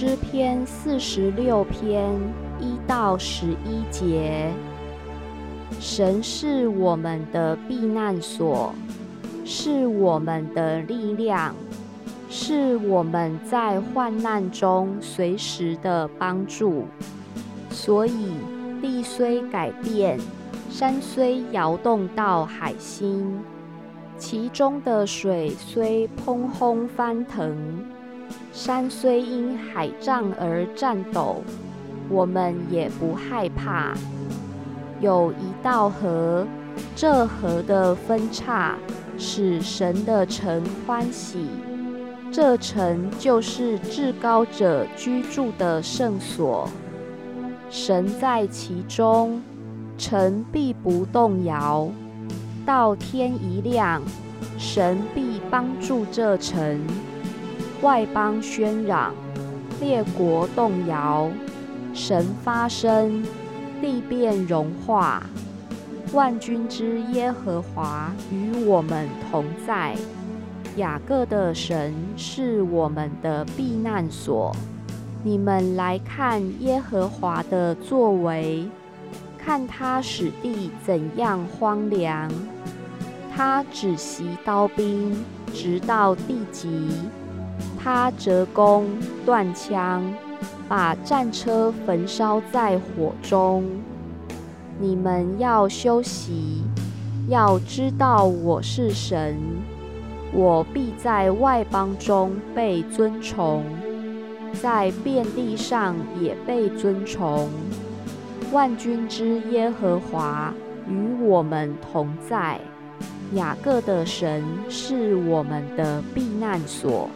诗篇四十六篇一到十一节：神是我们的避难所，是我们的力量，是我们在患难中随时的帮助。所以，地虽改变，山虽摇动到海心，其中的水虽砰轰翻腾。山虽因海涨而颤抖，我们也不害怕。有一道河，这河的分叉使神的城欢喜。这城就是至高者居住的圣所，神在其中，城必不动摇。到天一亮，神必帮助这城。外邦喧嚷，列国动摇，神发声，地变融化。万军之耶和华与我们同在，雅各的神是我们的避难所。你们来看耶和华的作为，看他使地怎样荒凉。他只袭刀兵，直到地极。他折弓断枪，把战车焚烧在火中。你们要休息，要知道我是神，我必在外邦中被尊崇，在遍地上也被尊崇。万军之耶和华与我们同在，雅各的神是我们的避难所。